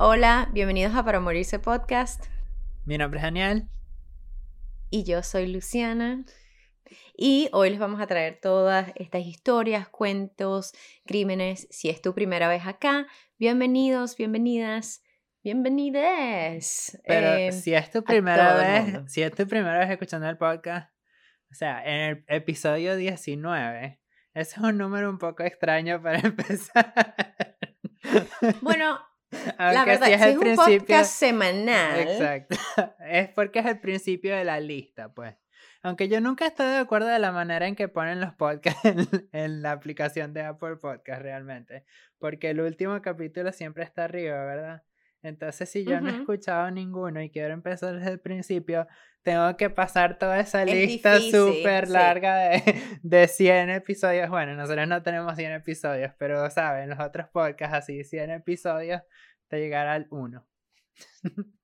Hola, bienvenidos a Para Morirse Podcast. Mi nombre es Daniel. Y yo soy Luciana. Y hoy les vamos a traer todas estas historias, cuentos, crímenes. Si es tu primera vez acá, bienvenidos, bienvenidas, bienvenides. Pero eh, si es tu primera vez, si es tu primera vez escuchando el podcast, o sea, en el episodio 19, ese es un número un poco extraño para empezar. Bueno, la Aunque verdad, sí si es es el un principio. podcast semanal, Exacto. Es porque es el principio de la lista, pues. Aunque yo nunca estoy de acuerdo de la manera en que ponen los podcasts en, en la aplicación de Apple Podcast realmente. Porque el último capítulo siempre está arriba, ¿verdad? Entonces, si yo no he escuchado ninguno y quiero empezar desde el principio, tengo que pasar toda esa Es lista súper sí. larga de, de 100 episodios. Bueno, nosotros no tenemos 100 episodios, pero saben, los otros podcasts así, 100 episodios, te llegará al 1.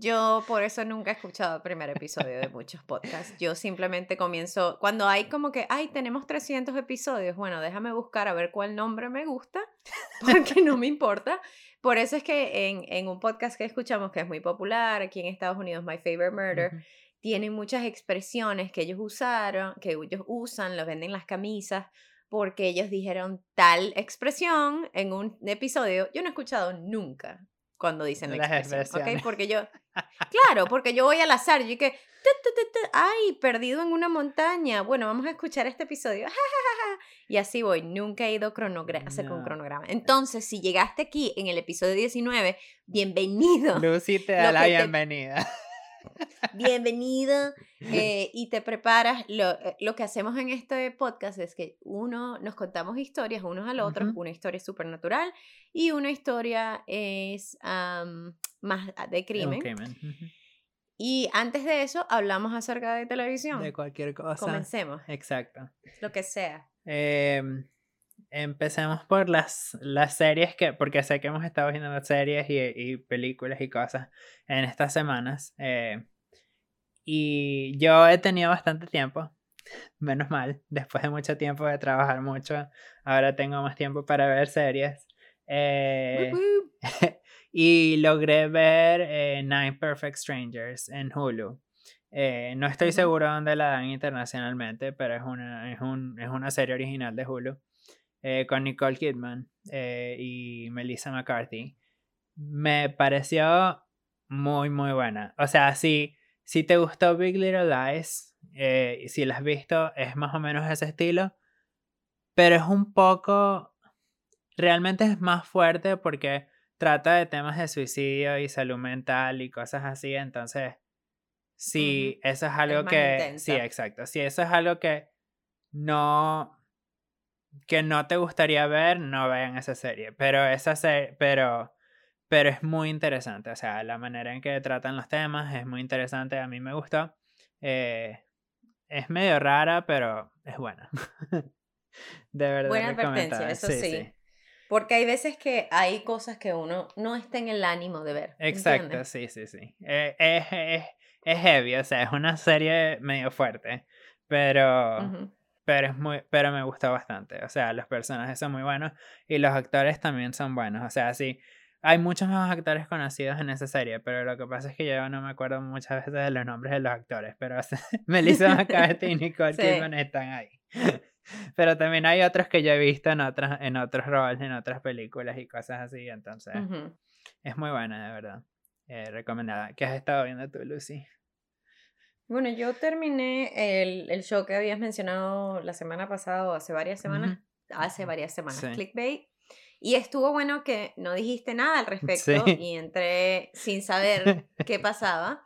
Yo por eso nunca he escuchado el primer episodio de muchos podcasts. Yo simplemente comienzo, cuando hay como que, ay, tenemos 300 episodios, bueno, déjame buscar a ver cuál nombre me gusta, porque no me importa. Por eso es que en, en un podcast que escuchamos, que es muy popular aquí en Estados Unidos, My Favorite Murder, Ujú. tienen muchas expresiones que ellos usaron, que ellos usan, los venden en las camisas, porque ellos dijeron tal expresión en un episodio. Yo no he escuchado nunca cuando dicen la Las expresión, ¿ok? Porque yo, claro, porque yo voy al azar, yo que, ay, perdido en una montaña, bueno, vamos a escuchar este episodio, y así voy, nunca he ido cronogra hacer con No. cronograma. Entonces, si llegaste aquí en el episodio 19, bienvenido. Lucy te da la te- bienvenida. bienvenido eh, y te preparas. Lo, eh, lo que hacemos en este podcast es que uno nos contamos historias unos al otro, Ujú. una historia es supernatural y una historia es más de Un crimen. Y antes de eso hablamos acerca de televisión. De cualquier cosa. Comencemos, Exacto. lo que sea. Em, empecemos por las, las series que, porque sé que hemos estado viendo series y, y películas y cosas en estas semanas. eh, y yo he tenido bastante tiempo, menos mal, después de mucho tiempo de trabajar mucho, ahora tengo más tiempo para ver series. eh, y logré ver eh, Nine Perfect Strangers en Hulu. Eh, no estoy seguro dónde la dan internacionalmente, pero es una, es un- es una serie original de Hulu eh, con Nicole Kidman eh, y Melissa McCarthy. Me pareció muy, muy buena. O sea, si, si te gustó Big Little Lies, eh, si la has visto, es más o menos ese estilo, pero es un poco... Realmente es más fuerte porque trata de temas de suicidio y salud mental y cosas así, entonces si eso es algo que sí, exacto, si eso es algo que no que no te gustaría ver, no vean esa serie, pero esa serie, pero pero es muy interesante, o sea, la manera en que tratan los temas es muy interesante, a mí me gustó. eh, es medio rara, pero es buena. de verdad. Buena advertencia, eso sí. Porque hay veces que hay cosas que uno no está en el ánimo de ver. Exacto, ¿entiendes? sí, sí, sí. Eh, es, es, es heavy, o sea, es una serie medio fuerte, pero, Ujú. Pero, es muy, pero me gustó bastante. O sea, los personajes son muy buenos y los actores también son buenos. O sea, sí, hay muchos más actores conocidos en esa serie, pero lo que pasa es que yo no me acuerdo muchas veces de los nombres de los actores, pero o sea, Melissa McCarthy y Nicole Sí. Kidman están ahí. Pero también hay otros que yo he visto en otras, en otros roles, en otras películas y cosas así, entonces... Es muy buena, de verdad. Eh, recomendada. ¿Qué has estado viendo tú, Lucy? Bueno, yo terminé el, el show que habías mencionado la semana pasada o hace varias semanas. Hace varias semanas. Sí. Clickbait. Y estuvo bueno que no dijiste nada al respecto Sí. y entré sin saber qué pasaba.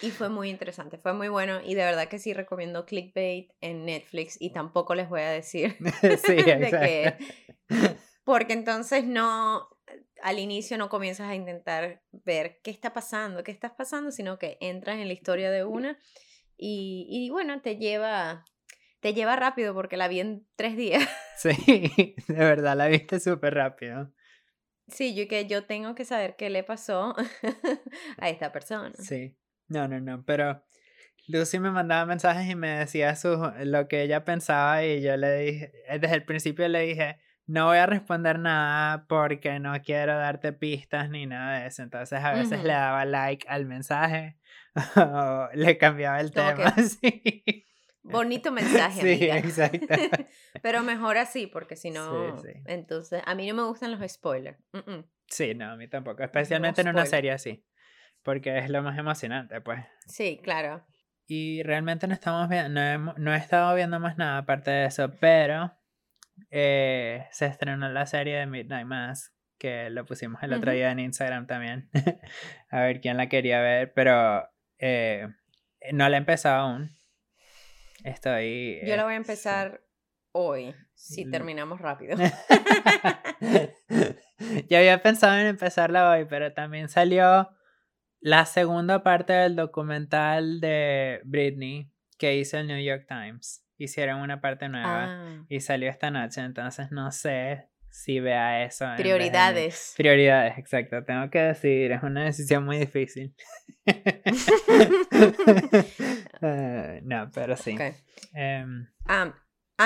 Y fue muy interesante, fue muy bueno. Y de verdad que sí recomiendo Clickbait en Netflix. Y tampoco les voy a decir sí, de Porque entonces no, al inicio no comienzas a intentar ver qué está pasando, qué estás pasando, sino que entras en la historia de una y, y bueno, te lleva, te lleva rápido porque la vi en tres días. Sí, de verdad, la viste súper rápido. Sí, yo que yo tengo que saber qué le pasó a esta persona. Sí. No, no, no, pero Lucy me mandaba mensajes y me decía su, lo que ella pensaba y yo le dije, desde el principio le dije, no voy a responder nada porque no quiero darte pistas ni nada de eso. Entonces a veces le daba like al mensaje o le cambiaba el tema. Sí. Bonito mensaje. Sí, exacto. Pero mejor así, porque si no, entonces a mí no me gustan los spoilers. Sí, no, a mí tampoco, especialmente en una serie así, porque es lo más emocionante, pues. Sí, claro. Y realmente no estamos viendo, no he, estado viendo más nada aparte de eso, pero eh, se estrenó la serie de Midnight Mass, que lo pusimos el otro día en Instagram también, a ver quién la quería ver, pero eh, no la he empezado aún Estoy. Yo la voy a empezar hoy, si terminamos rápido. Yo había pensado en empezarla hoy, pero también salió la segunda parte del documental de Britney que hizo el New York Times. Hicieron una parte nueva ah. y salió esta noche, entonces no sé si vea eso. Prioridades. Prioridades, exacto. Tengo que decidir, es una decisión muy difícil. Ah, no, pero sí. Em, ah,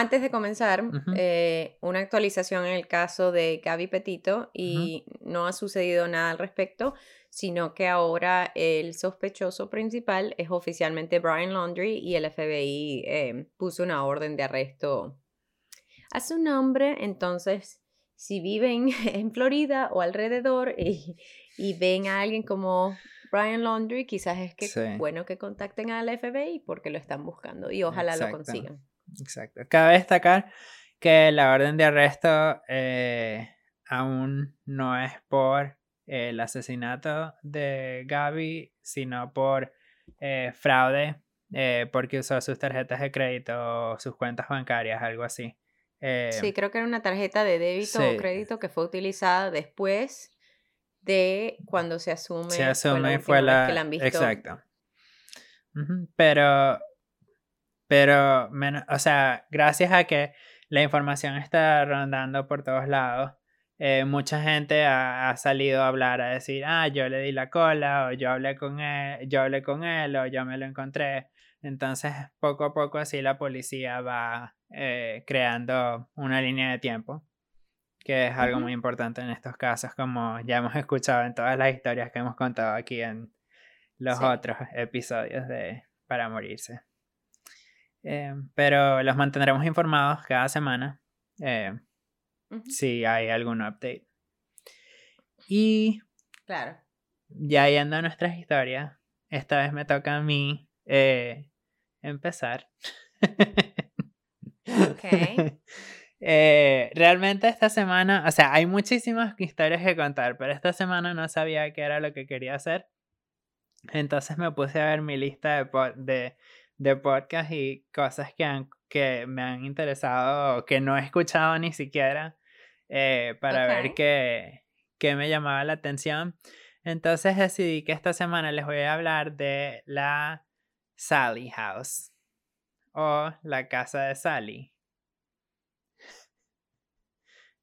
antes de comenzar, eh, una actualización en el caso de Gaby Petito y no ha sucedido nada al respecto, sino que ahora el sospechoso principal es oficialmente Brian Laundry y el FBI eh, puso una orden de arresto a su nombre, entonces si viven en Florida o alrededor y, ven a alguien como Brian Laundry, quizás es que bueno que contacten al FBI porque lo están buscando y ojalá lo consigan. Exacto. Cabe destacar que la orden de arresto eh, aún no es por el asesinato de Gaby, sino por eh, fraude, eh, porque usó sus tarjetas de crédito o sus cuentas bancarias, algo así. Sí, creo que era una tarjeta de débito o crédito que fue utilizada después de cuando se asume. Se asume fue la, que la han visto. Exacto. Pero, pero, o sea, gracias a que la información está rondando por todos lados, eh, mucha gente ha, ha, salido a hablar, a decir, ah, yo le di la cola, o yo hablé con él, yo hablé con él, o yo me lo encontré. Entonces, poco a poco así la policía va eh, creando una línea de tiempo, que es algo muy importante en estos casos, como ya hemos escuchado en todas las historias que hemos contado aquí en los otros episodios de Para Morirse. Eh, pero los mantendremos informados cada semana eh, si hay algún update. Y claro. ya yendo a nuestras historias, esta vez me toca a mí empezar. Eh, realmente esta semana, o sea, hay muchísimas historias que contar, pero esta semana no sabía qué era lo que quería hacer. Entonces me puse a ver mi lista de, de, de podcasts y cosas que, han, que me han interesado o que no he escuchado ni siquiera eh, para ver qué, qué me llamaba la atención. Entonces decidí que esta semana les voy a hablar de la Sally House o La casa de Sally.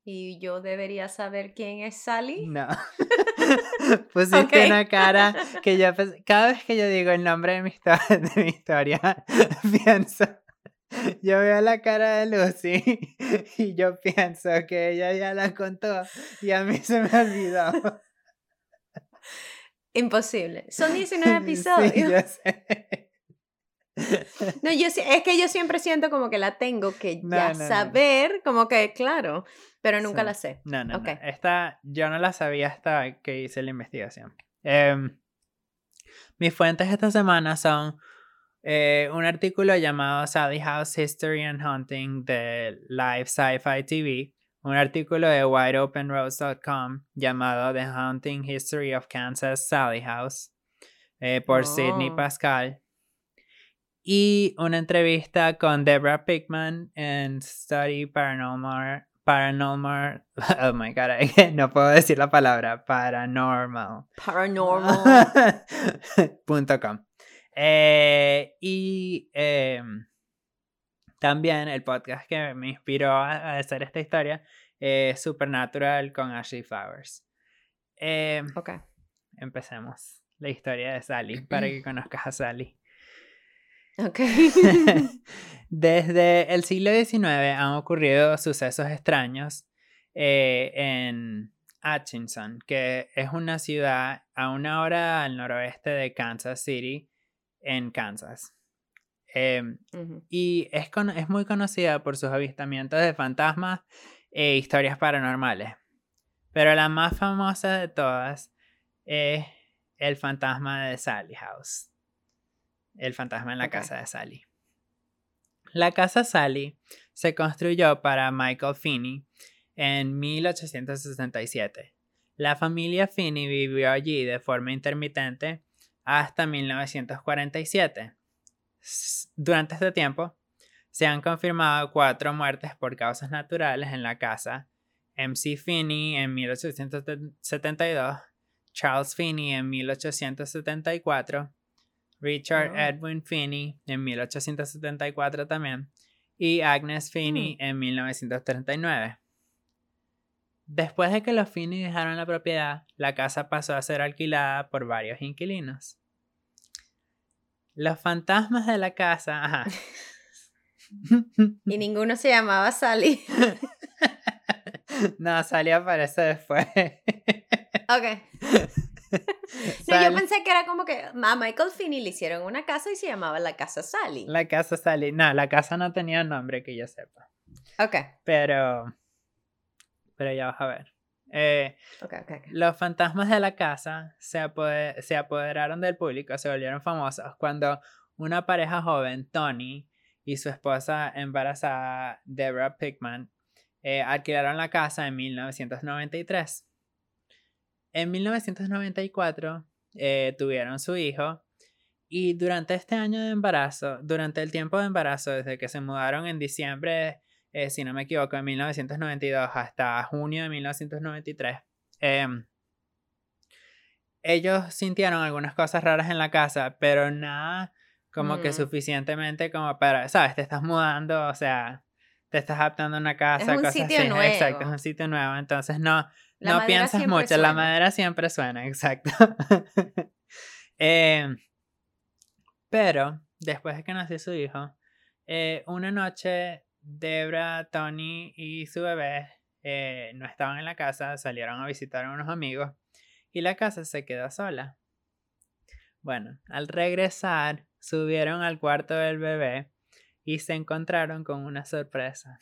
¿Y yo debería saber quién es Sally? No. Pusiste una cara que yo cada vez que yo digo el nombre de mi, de mi historia, pienso, yo veo la cara de Lucy y yo pienso que ella ya la contó y a mí se me olvidó. Imposible. Son 19 episodios. Sí, yo sé. No, yo es que yo siempre siento como que la tengo que ya saber, como que claro, pero nunca la sé. No, no, Esta yo no la sabía hasta que hice la investigación. Em, mis fuentes esta semana son eh, un artículo llamado Sally House History and Hunting de Live Sci-Fi TV, un artículo de WideOpenRoads.com llamado The Hunting History of Kansas Sally House eh, por Sidney oh. Pascal y una entrevista con Deborah Pickman en Study Paranormal. Paranormal. Oh my god, no puedo decir la palabra. Paranormal. Paranormal.com. eh, y em, también el podcast que me inspiró a, hacer esta historia es Supernatural con Ashley Flowers. Eh, ok. Empecemos la historia de Sally para que conozcas a Sally. Okay. Desde el siglo XIX han ocurrido sucesos extraños eh, en Atchison, que es una ciudad a una hora al noroeste de Kansas City, en Kansas. Em, y es, es muy conocida por sus avistamientos de fantasmas e historias paranormales. Pero la más famosa de todas es el fantasma de Sally House. El fantasma en la casa de Sally. La casa Sally se construyó para Michael Finney en 1867. La familia Finney vivió allí de forma intermitente hasta 1947. Durante este tiempo, se han confirmado cuatro muertes por causas naturales en la casa. MC Finney en 1872, Charles Finney en 1874, Richard Edwin Finney en 1874 también, y Agnes Finney mm. en 1939. Después de que los Finney dejaron la propiedad, la casa pasó a ser alquilada por varios inquilinos. Los fantasmas de la casa. Ajá. y ninguno se llamaba Sally. no, Sally aparece después. ok. yo pensé que era como que a Michael Finney le hicieron una casa y se llamaba la casa Sally. La casa Sally. No, la casa no tenía nombre que yo sepa. Ok. Pero. Pero ya vas a ver. Eh, los fantasmas de la casa se, apoderaron del público, se volvieron famosos cuando una pareja joven, Tony, y su esposa embarazada, Deborah Pickman, eh, alquilaron la casa en 1993. En 1994 eh, tuvieron su hijo y durante este año de embarazo, durante el tiempo de embarazo, desde que se mudaron en diciembre eh, si no me equivoco, en 1992 hasta junio de 1993, em, ellos sintieron algunas cosas raras en la casa, pero nada como que mm. suficientemente como para, ¿sabes? Te estás mudando, o sea, te estás adaptando a una casa, es un sitio Nuevo. Exacto, es un sitio nuevo, entonces no, no piensas mucho, la madera siempre suena, exacto. Em, pero después de que nació su hijo, eh, una noche Debra, Tony y su bebé eh, no estaban en la casa, salieron a visitar a unos amigos y la casa se quedó sola. Bueno, al regresar, subieron al cuarto del bebé y se encontraron con una sorpresa.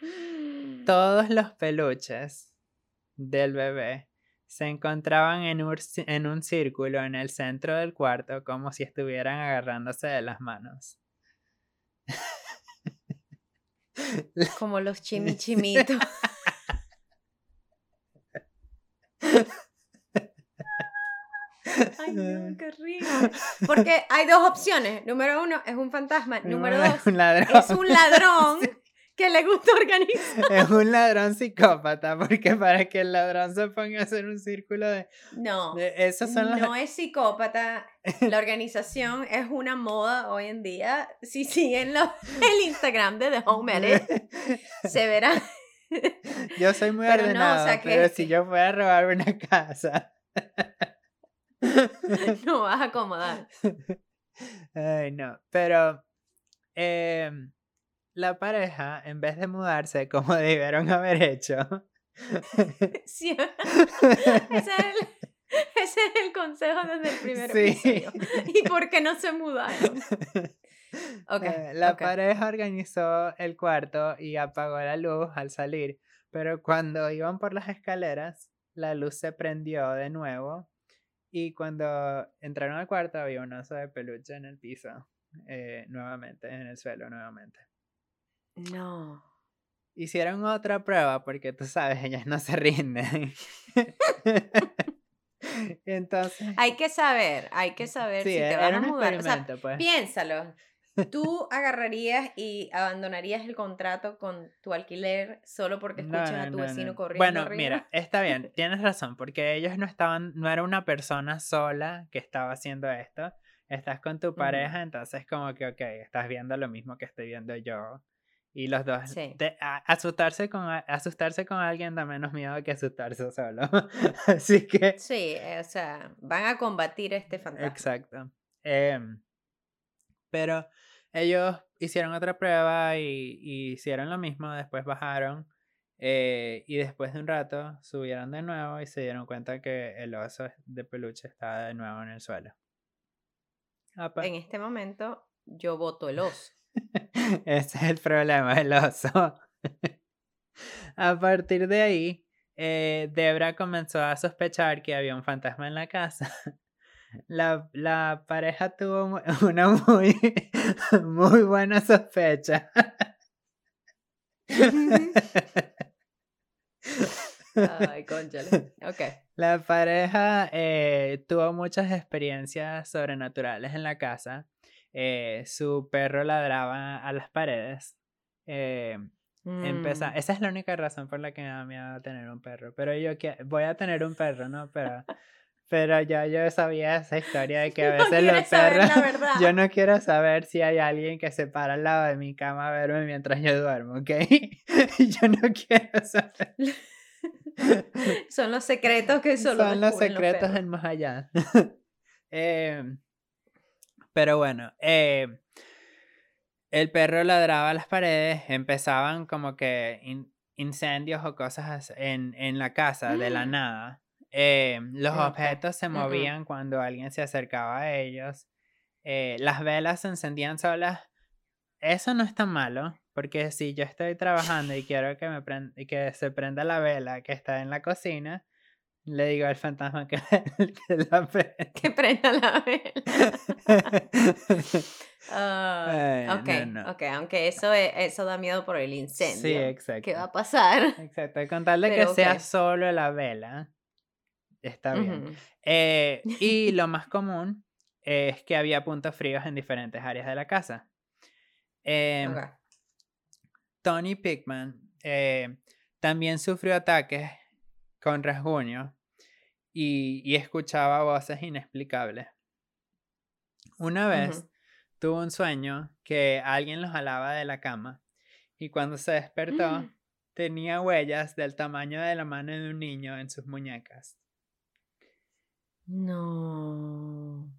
Todos los peluches del bebé se encontraban en un, en un círculo en el centro del cuarto como si estuvieran agarrándose de las manos. Como los chimichimitos. Ay, no, qué rico. Porque hay dos opciones. Número uno es un fantasma. Número dos es un ladrón que le gusta organizar. Es un ladrón psicópata, porque para que el ladrón se ponga a hacer un círculo de... No, de, son no es psicópata. La organización es una moda hoy en día. Si siguen el Instagram de The Home Edit, se verá. Yo soy muy ordenado, pero si yo fuera a robar una casa... No vas a acomodar. Ay, no, pero... Eh, la pareja, en vez de mudarse como debieron haber hecho. sí. ese, es el, consejo desde el primer episodio. ¿Y por qué no se mudaron? Okay, eh, la pareja organizó el cuarto y apagó la luz al salir, pero cuando iban por las escaleras, la luz se prendió de nuevo y cuando entraron al cuarto había un oso de peluche en el piso, eh, nuevamente, en el suelo nuevamente. No. Hicieron otra prueba porque tú sabes, ellas no se rinden. Entonces. Hay que saber, hay que saber si te van a mudar. pues. Piénsalo. ¿Tú agarrarías y abandonarías el contrato con tu alquiler solo porque escuchas a tu vecino corriendo? Bueno, mira, está bien, tienes razón, porque ellos no estaban, no era una persona sola que estaba haciendo esto. Estás con tu pareja, entonces como que, ok, estás viendo lo mismo que estoy viendo yo. Y los dos. asustarse, con, asustarse con alguien da menos miedo que asustarse solo. Así que. Sí, eh, o sea, van a combatir este fantasma. Exacto. Em, pero ellos hicieron otra prueba y, hicieron lo mismo. Después bajaron Eh, y después de un rato subieron de nuevo y se dieron cuenta que el oso de peluche estaba de nuevo en el suelo. En este momento yo voto el oso. Ese es el problema, el oso. a partir de ahí, eh, Debra comenzó a sospechar que había un fantasma en la casa. La, la pareja tuvo una muy, muy buena sospecha. Ay, conchale. Ok. La pareja eh, tuvo muchas experiencias sobrenaturales en la casa. Eh, su perro ladraba a las paredes. Eh, mm. Esa es la única razón por la que me da miedo tener un perro. Pero yo que voy a tener un perro, ¿no? Pero, pero ya yo sabía esa historia de que a veces los perros. Yo no quiero saber si hay alguien que se para al lado de mi cama a verme mientras yo duermo, ¿ok? yo no quiero saber. Son los secretos que solo Son los secretos del más allá. Em, pero bueno, em, el perro ladraba a las paredes, empezaban como que incendios o cosas en, en la casa de la nada. Em, los objetos se movían cuando alguien se acercaba a ellos. Eh, las velas se encendían solas. Eso no es tan malo. Porque si yo estoy trabajando y quiero que, me que se prenda la vela que está en la cocina, le digo al fantasma que, la que prenda la vela. Ah, ok, aunque eso, eso da miedo por el incendio. Sí, exacto. ¿Qué va a pasar? Exacto, con tal de que sea solo la vela, está bien. Eh, y lo más común es que había puntos fríos en diferentes áreas de la casa. Eh, Tony Pickman eh, también sufrió ataques con rasguño y, escuchaba voces inexplicables. Una vez tuvo un sueño que alguien lo jalaba de la cama y cuando se despertó mm. tenía huellas del tamaño de la mano de un niño en sus muñecas. No.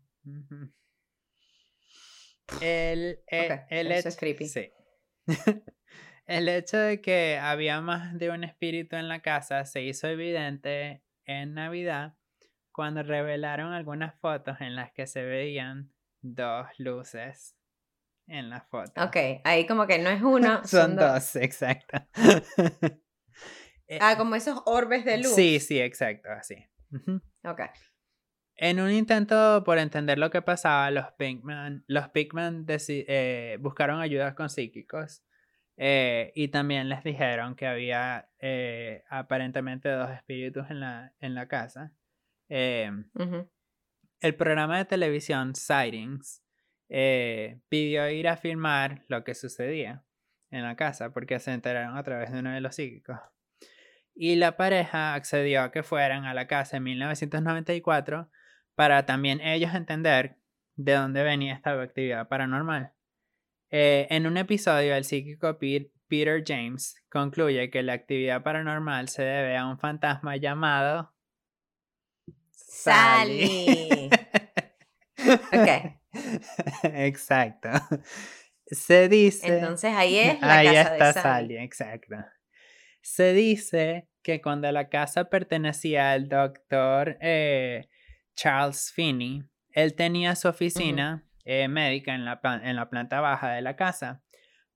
El, eh, el, es creepy. Sí. El hecho de que había más de un espíritu en la casa se hizo evidente en Navidad cuando revelaron algunas fotos en las que se veían dos luces en la foto. Ok, ahí como que no es uno. son, dos, exacto. Eh, ah, como esos orbes de luz. Sí, sí, exacto, así. Ok. En un intento por entender lo que pasaba, los Pinkman, los Pinkman eh, buscaron ayuda con psíquicos eh, y también les dijeron que había eh, aparentemente dos espíritus en la, en la casa. El programa de televisión Sightings pidió ir a filmar lo que sucedía en la casa porque se enteraron a través de uno de los psíquicos. Y la pareja accedió a que fueran a la casa en 1994 para también ellos entender de dónde venía esta actividad paranormal. Eh, en un episodio, el psíquico Peter James concluye que la actividad paranormal se debe a un fantasma llamado Sally. ok. Exacto. Se dice. Entonces ahí es la ahí casa está de Sally. Exacto. Se dice que cuando la casa pertenecía al doctor eh, Charles Finney, él tenía su oficina eh, médica en la, en la planta baja de la casa.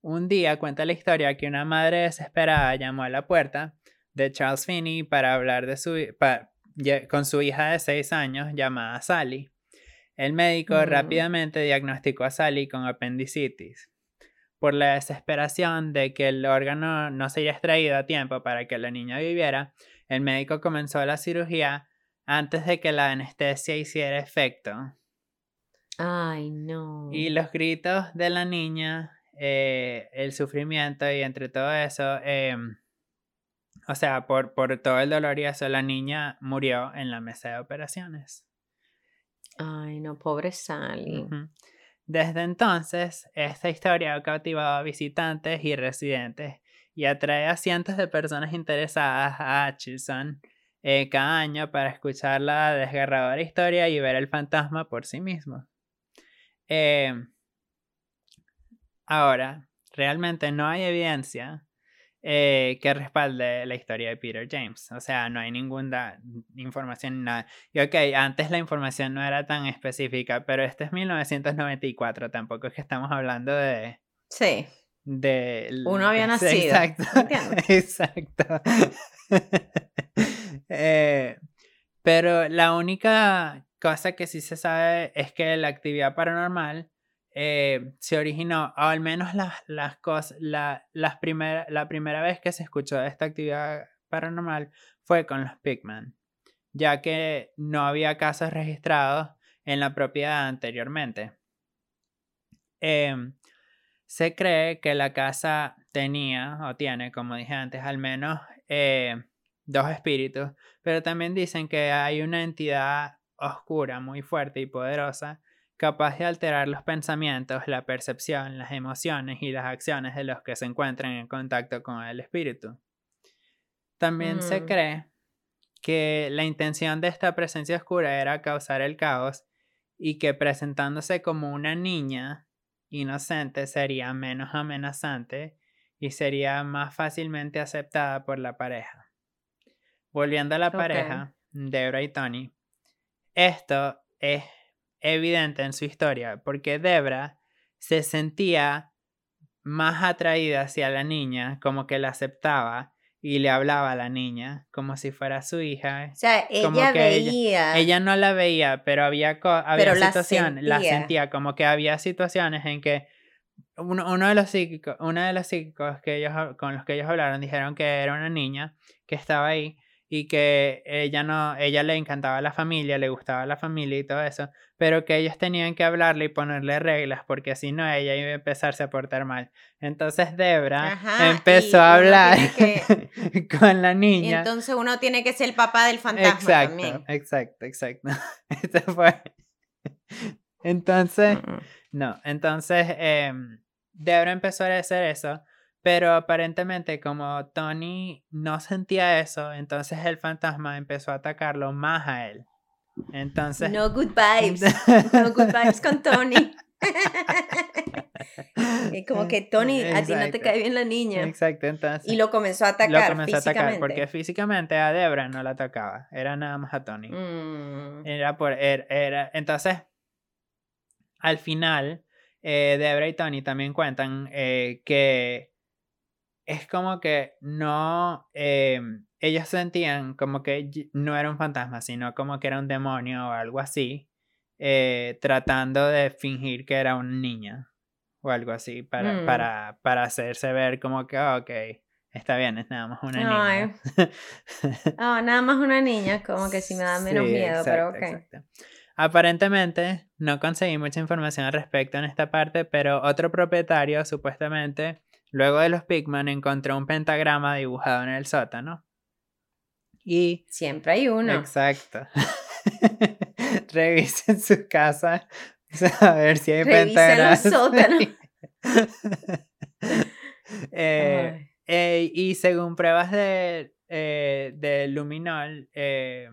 Un día cuenta la historia que una madre desesperada llamó a la puerta de Charles Finney para hablar de su, con su hija de 6 años llamada Sally. El médico mm. rápidamente diagnosticó a Sally con apendicitis. Por la desesperación de que el órgano no se haya extraído a tiempo para que la niña viviera, el médico comenzó la cirugía antes de que la anestesia hiciera efecto. Ay, no. Y los gritos de la niña, eh, el sufrimiento y entre todo eso, em, o sea, por, por todo el dolor y eso, la niña murió en la mesa de operaciones. Ay, no, pobre Sally. Desde entonces, esta historia ha cautivado a visitantes y residentes y atrae a cientos de personas interesadas a Atchison eh, cada año para escuchar la desgarradora historia y ver el fantasma por sí mismo. Em, ahora, realmente no hay evidencia eh, que respalde la historia de Peter James. O sea, no hay ninguna información, nada. Y ok, antes la información no era tan específica, pero este es 1994, tampoco es que estamos hablando de... Sí. De, Uno había nacido. Exacto. Exacto. Eh, pero la única cosa que sí se sabe es que la actividad paranormal eh, se originó, o al menos las, las cosas, la, las la primera vez que se escuchó esta actividad paranormal fue con los Pigman, ya que no había casos registrados en la propiedad anteriormente. Em, se cree que la casa tenía o tiene, como dije antes, al menos eh, dos espíritus, pero también dicen que hay una entidad oscura muy fuerte y poderosa capaz de alterar los pensamientos, la percepción, las emociones y las acciones de los que se encuentran en contacto con el espíritu. También se mm. cree que la intención de esta presencia oscura era causar el caos y que presentándose como una niña inocente sería menos amenazante y sería más fácilmente aceptada por la pareja. Volviendo a la pareja, Debra y Tony, esto es evidente en su historia, porque Debra se sentía más atraída hacia la niña, como que la aceptaba y le hablaba a la niña como si fuera su hija. O sea, ella veía. Ella, no la veía, pero había, había situaciones, la sentía. como que había situaciones en que uno, uno, de los psíquicos, uno de los psíquicos que ellos, con los que ellos hablaron dijeron que era una niña que estaba ahí y que ella no, ella le encantaba la familia, le gustaba la familia y todo eso, pero que ellos tenían que hablarle y ponerle reglas porque si no ella iba a empezarse a portar mal. Entonces Debra empezó a hablar con la niña. Y entonces uno tiene que ser el papá del fantasma exacto, también. Exacto, exacto. fue. Entonces, no, entonces eh, Debra empezó a hacer eso pero aparentemente como Tony no sentía eso, entonces el fantasma empezó a atacarlo más a él. Entonces... No good vibes. No good vibes con Tony. como que Tony, a ti no te cae bien la niña. Exacto, entonces. Y lo comenzó a atacar. Lo comenzó a atacar porque físicamente a Debra no la atacaba, era nada más a Tony. Mm. Era por. Er, era, entonces, al final, eh, Debra y Tony también cuentan eh, que es como que no, eh, ellos sentían como que no era un fantasma, sino como que era un demonio o algo así, eh, tratando de fingir que era una niña o algo así, para, mm. para, para hacerse ver como que, ok, está bien, es nada más una niña. oh, nada más una niña, como que sí me da menos miedo, pero ok. Aparentemente, no conseguí mucha información al respecto en esta parte, pero otro propietario supuestamente Luego de los Pigman encontró un pentagrama dibujado en el sótano. Y... Siempre hay uno. Exacto. Revisen su casa a ver si hay pentagramas. el sótano. Eh, eh, y según pruebas de, eh, de luminol que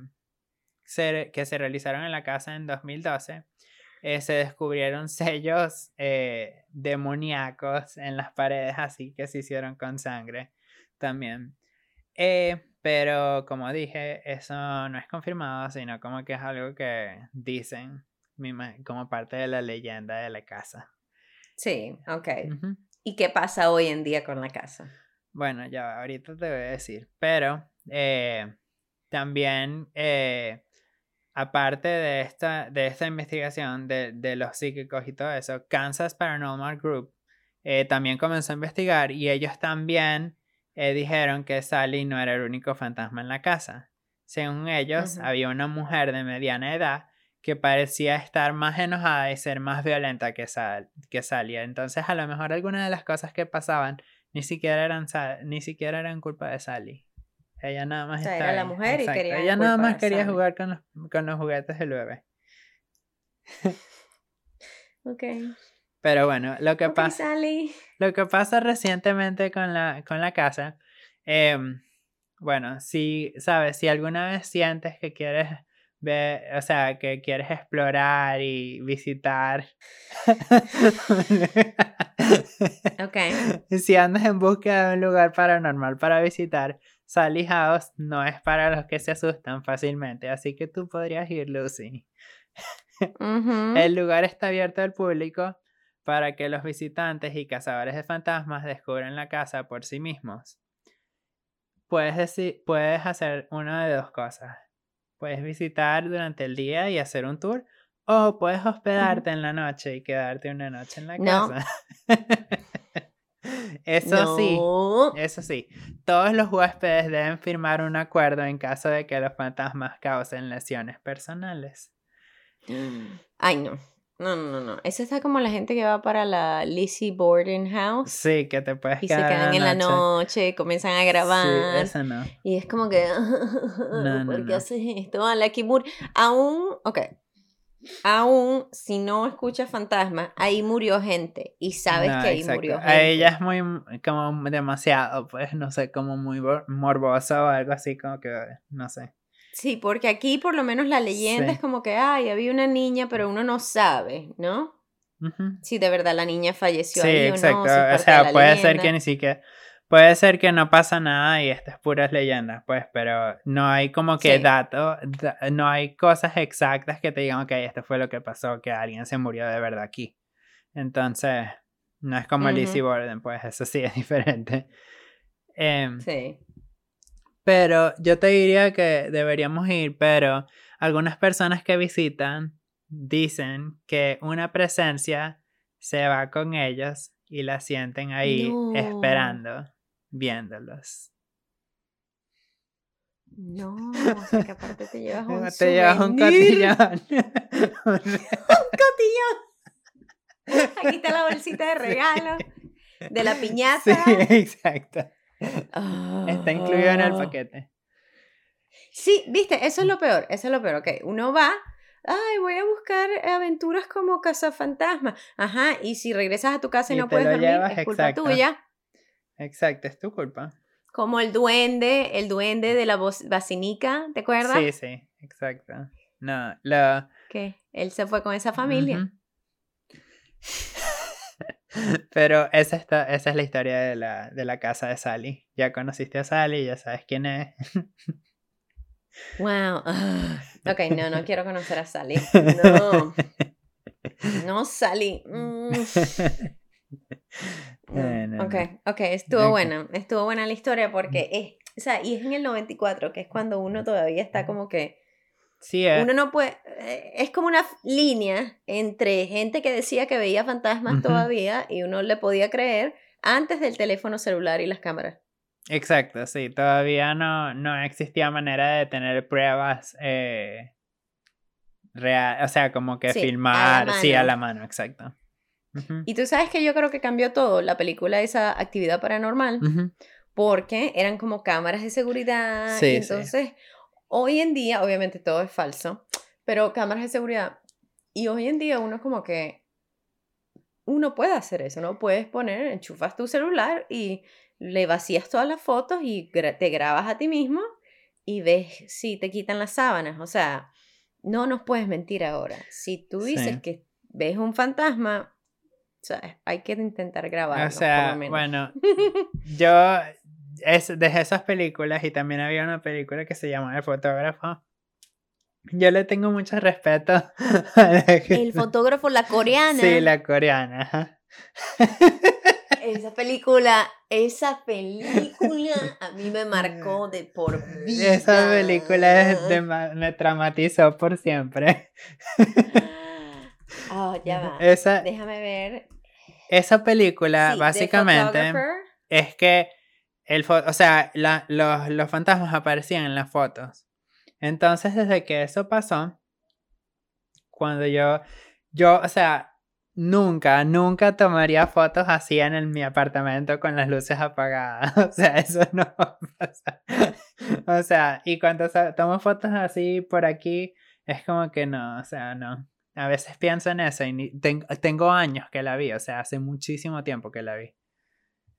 se realizaron en la casa en 2012, eh, se descubrieron sellos eh, demoníacos en las paredes, así que se hicieron con sangre también. Eh, pero como dije, eso no es confirmado, sino como que es algo que dicen como parte de la leyenda de la casa. Sí, ok. ¿Y qué pasa hoy en día con la casa? Bueno, ya ahorita te voy a decir, pero también aparte de esta, de esta investigación de, de, los psíquicos y todo eso, Kansas Paranormal Group eh, también comenzó a investigar y ellos también eh, dijeron que Sally no era el único fantasma en la casa. Según ellos, había una mujer de mediana edad que parecía estar más enojada y ser más violenta que, Sal que Sally. Entonces, a lo mejor algunas de las cosas que pasaban ni siquiera eran, ni siquiera eran culpa de Sally. Ella nada más era la mujer y quería Ella nada más quería jugar con los, con los juguetes del bebé. ok. Pero bueno, lo que pasa. Lo que pasa recientemente con la, con la casa. Em, bueno, si, sabes, si alguna vez sientes que quieres ve, o sea, que quieres explorar y visitar. Ok. Si andas en búsqueda de un lugar paranormal para visitar, Sally House no es para los que se asustan fácilmente, así que tú podrías ir, Lucy. Ujú. El lugar está abierto al público para que los visitantes y cazadores de fantasmas descubran la casa por sí mismos. Puedes, deci- puedes hacer una de dos cosas. Puedes visitar durante el día y hacer un tour, o puedes hospedarte en la noche y quedarte una noche en la No. casa. Eso sí, No. eso sí, todos los huéspedes deben firmar un acuerdo en caso de que los fantasmas causen lesiones personales. Ay, no. No, no, no, no. Eso está como la gente que va para la Lizzie Borden House Sí, que te puedes y se quedar quedan en la noche. comienzan a Sí, grabar. eso no. Y es como que, no, ¿por qué no. haces esto? A la Kimur. Aún, ok. Aún si no escuchas fantasmas, ahí murió gente. Y sabes No, que ahí exacto. murió gente. A ella es muy, como demasiado, pues, no sé, como muy morboso o algo así, como que, no sé. Sí, porque aquí por lo menos la leyenda Sí. es como que, ay, había una niña, pero uno no sabe, ¿no? Ujú. Si de verdad la niña falleció Sí, ahí o no. exacto. o parte de sea, puede ser leyenda. que ni siquiera, puede ser que no pasa nada y estas puras leyendas, pues, pero no hay como que Sí. datos, da- no hay cosas exactas que te digan, ok, esto fue lo que pasó, que alguien se murió de verdad aquí. Entonces, no es como Ujú. Lizzie Borden, pues, eso sí es diferente. Em, Sí. Pero yo te diría que deberíamos ir, pero algunas personas que visitan dicen que una presencia se va con ellos y la sienten ahí No. esperando, viéndolos. No, o sea que aparte te llevas un Te llevas un cotillón. cotillón. Aquí está la bolsita de regalo de la sí, piñata. exacto. Está incluido en el Ah. paquete. Sí, viste, eso es lo peor, eso es lo peor, ok, uno va, ay, voy a buscar aventuras como Cazafantasma, ajá, y si regresas a tu casa y, Y no puedes dormir, llevas, es culpa exacto. tuya, Exacto, es tu culpa. como el duende, el duende de la basinica, ¿te acuerdas? Sí, sí, exacto. No, lo... Que él se fue con esa familia. Pero esa, está, esa es la historia de la, de la casa de Sally. Ya conociste a Sally, ya sabes quién es. Wow. ah, Ok, no, no quiero conocer a Sally. No, no Sally. mm, no. Eh, no, ok, ok, estuvo buena. Estuvo buena la historia porque es, o sea, y es en el 94, que es cuando uno todavía está como que, Sí, eh, uno no puede, eh, es como una línea entre gente que decía que veía fantasmas todavía y uno le podía creer antes del teléfono celular y las cámaras. exacto, sí. Todavía no, no existía manera de tener pruebas eh, real, o sea, como que Sí, a la filmar, sí, a la mano, exacto. Y tú sabes que yo creo que cambió todo, la película esa actividad paranormal. porque eran como cámaras de seguridad. Sí, y sí. entonces, hoy en día, obviamente todo es falso, pero cámaras de seguridad. Y hoy en día uno como que, uno puede hacer eso, no puedes poner, enchufas tu celular y le vacías todas las fotos y gra- te grabas a ti mismo y ves si te quitan las sábanas. O sea, no nos puedes mentir ahora. Si tú dices Sí. que ves un fantasma, o sea, hay que intentar grabarlo. O sea, bueno, yo es, de esas películas y también había una película que se llama El fotógrafo. Yo le tengo mucho respeto El fotógrafo, la coreana. Sí, la coreana. Esa película, esa película a mí me marcó de por vida. Esa película es de me traumatizó por siempre. Ah, ya va. Esa, Déjame ver. esa película Sí, básicamente es que el o sea, la- los, los fantasmas aparecían en las fotos. Entonces, desde que eso pasó, cuando yo, yo, o sea, nunca, nunca tomaría fotos así en el- mi apartamento con las luces apagadas. O sea, eso no pasa. O sea, y cuando tomo fotos así por aquí, es como que no, o sea, no. A veces pienso en eso y ni- ten- tengo años que la vi, o sea, hace muchísimo tiempo que la vi.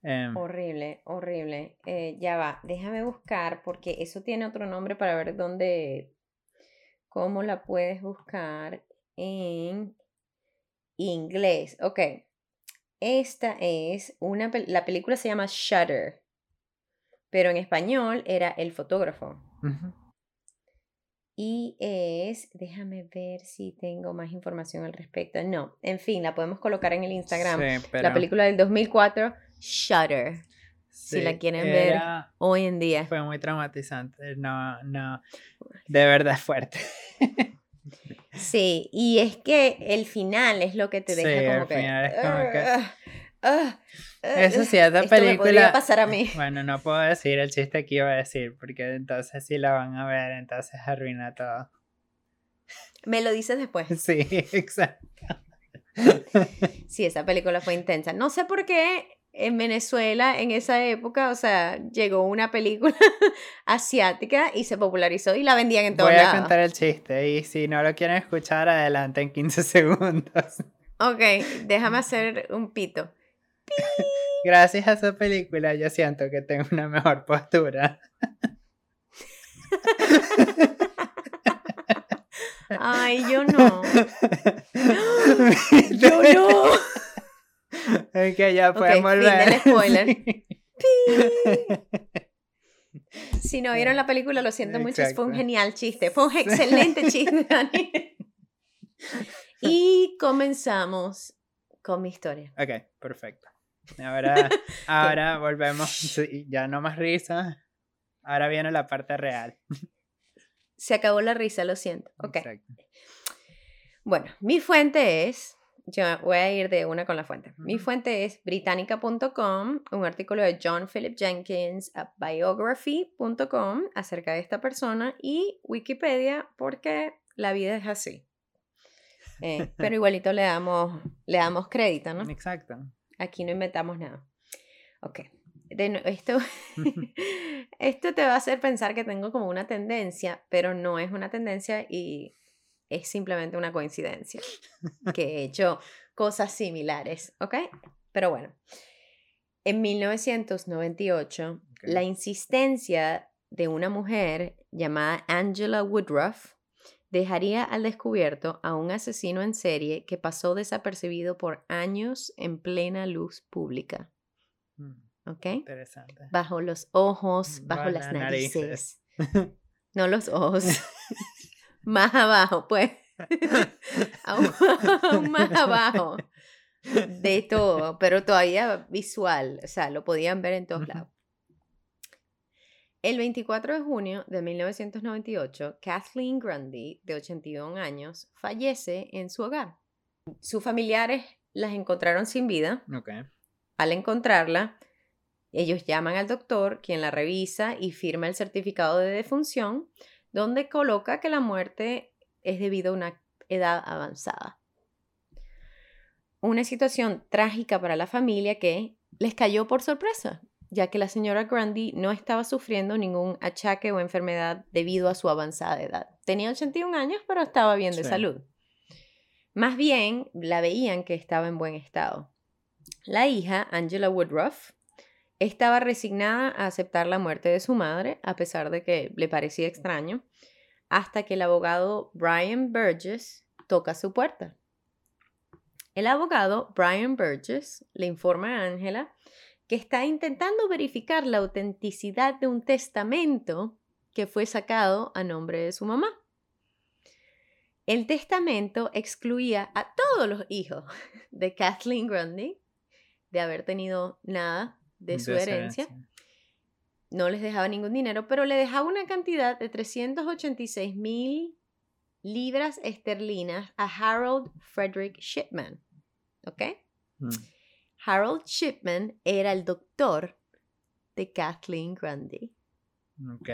Em, Horrible, horrible. Eh, ya va, déjame buscar porque eso tiene otro nombre para ver dónde, cómo la puedes buscar en inglés. Ok. Esta es una. La película se llama Shutter. Pero en español era El fotógrafo. Y es. Déjame ver si tengo más información al respecto. No, en fin, la podemos colocar en el Instagram. La película del 2004, Shutter. si la quieren ver hoy en día. Fue muy traumatizante. No, no. De verdad fuerte. Sí, y es que el final es lo que te deja como, que, final es como que... Eso sí, esa película. pasar a mí. Bueno, no puedo decir el chiste que iba a decir, porque entonces si la van a ver, entonces arruina todo. Me lo dices después. Sí, exacto. Sí, esa película fue intensa. No sé por qué en Venezuela en esa época, o sea, llegó una película asiática y se popularizó y la vendían en todos lados. Voy a contar el chiste y si no lo quieren escuchar, adelante en 15 segundos. Ok, déjame hacer un pito. Gracias a esa película yo siento que tengo una mejor postura. Ay, yo no. Yo no. Que ya podemos okay, spoiler. si no vieron la película, lo siento mucho. Fue un genial chiste. Fue un excelente chiste, Dani. Y comenzamos con mi historia. Ok, perfecto. Ahora, ahora volvemos. Ya no más risa. Ahora viene la parte real. Se acabó la risa, lo siento. Ok. Bueno, mi fuente es yo voy a ir de una con la fuente. Mi fuente es británica.com, un artículo de John Philip Jenkins, biography.com acerca de esta persona y Wikipedia porque la vida es así. Eh, pero igualito le damos, le damos crédito, ¿no? Exacto. Aquí no inventamos nada. Ok. esto, esto te va a hacer pensar que tengo como una tendencia, pero no es una tendencia y es simplemente una coincidencia que he hecho cosas similares, ¿ok? Pero bueno, en 1998, la insistencia de una mujer llamada Angela Woodruff dejaría al descubierto a un asesino en serie que pasó desapercibido por años en plena luz pública. Mm, ¿Ok? Interesante. Bajo los ojos, bajo, las narices. No los ojos. más abajo, pues. aún, más abajo de todo, pero todavía visual, o sea, lo podían ver en todos lados. El 24 de junio de 1998, Kathleen Grundy, de 81 años, fallece en su hogar. Sus familiares las encontraron sin vida. Okay. Al encontrarla, ellos llaman al doctor, quien la revisa y firma el certificado de defunción, donde coloca que la muerte es debido a una edad avanzada. Una situación trágica para la familia que les cayó por sorpresa, ya que la señora Grundy no estaba sufriendo ningún achaque o enfermedad debido a su avanzada edad. Tenía 81 años, pero estaba bien de salud. Más bien, la veían que estaba en buen estado. La hija, Angela Woodruff, estaba resignada a aceptar la muerte de su madre, a pesar de que le parecía extraño, hasta que el abogado Brian Burgess toca su puerta. El abogado Brian Burgess le informa a Angela que está intentando verificar la autenticidad de un testamento que fue sacado a nombre de su mamá. El testamento excluía a todos los hijos de Kathleen Grundy de haber tenido nada de su herencia. No les dejaba ningún dinero, pero le dejaba una cantidad de 386 mil libras esterlinas a Harold Frederick Shipman. ¿Ok? Mm. Harold Shipman era el doctor de Kathleen Grundy. Ok.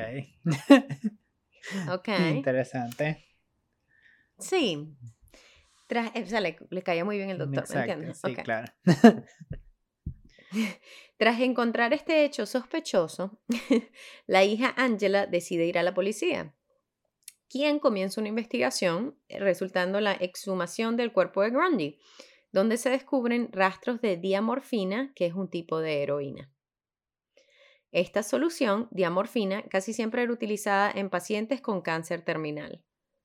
ok. Interesante. Sí. o sea, le, caía muy bien el doctor, ¿me entiendes? Sí, claro. Tras encontrar este hecho sospechoso, la hija Angela decide ir a la policía, quien comienza una investigación resultando la exhumación del cuerpo de Grundy, donde se descubren rastros de diamorfina, que es un tipo de heroína. Esta solución, diamorfina, casi siempre era utilizada en pacientes con cáncer terminal.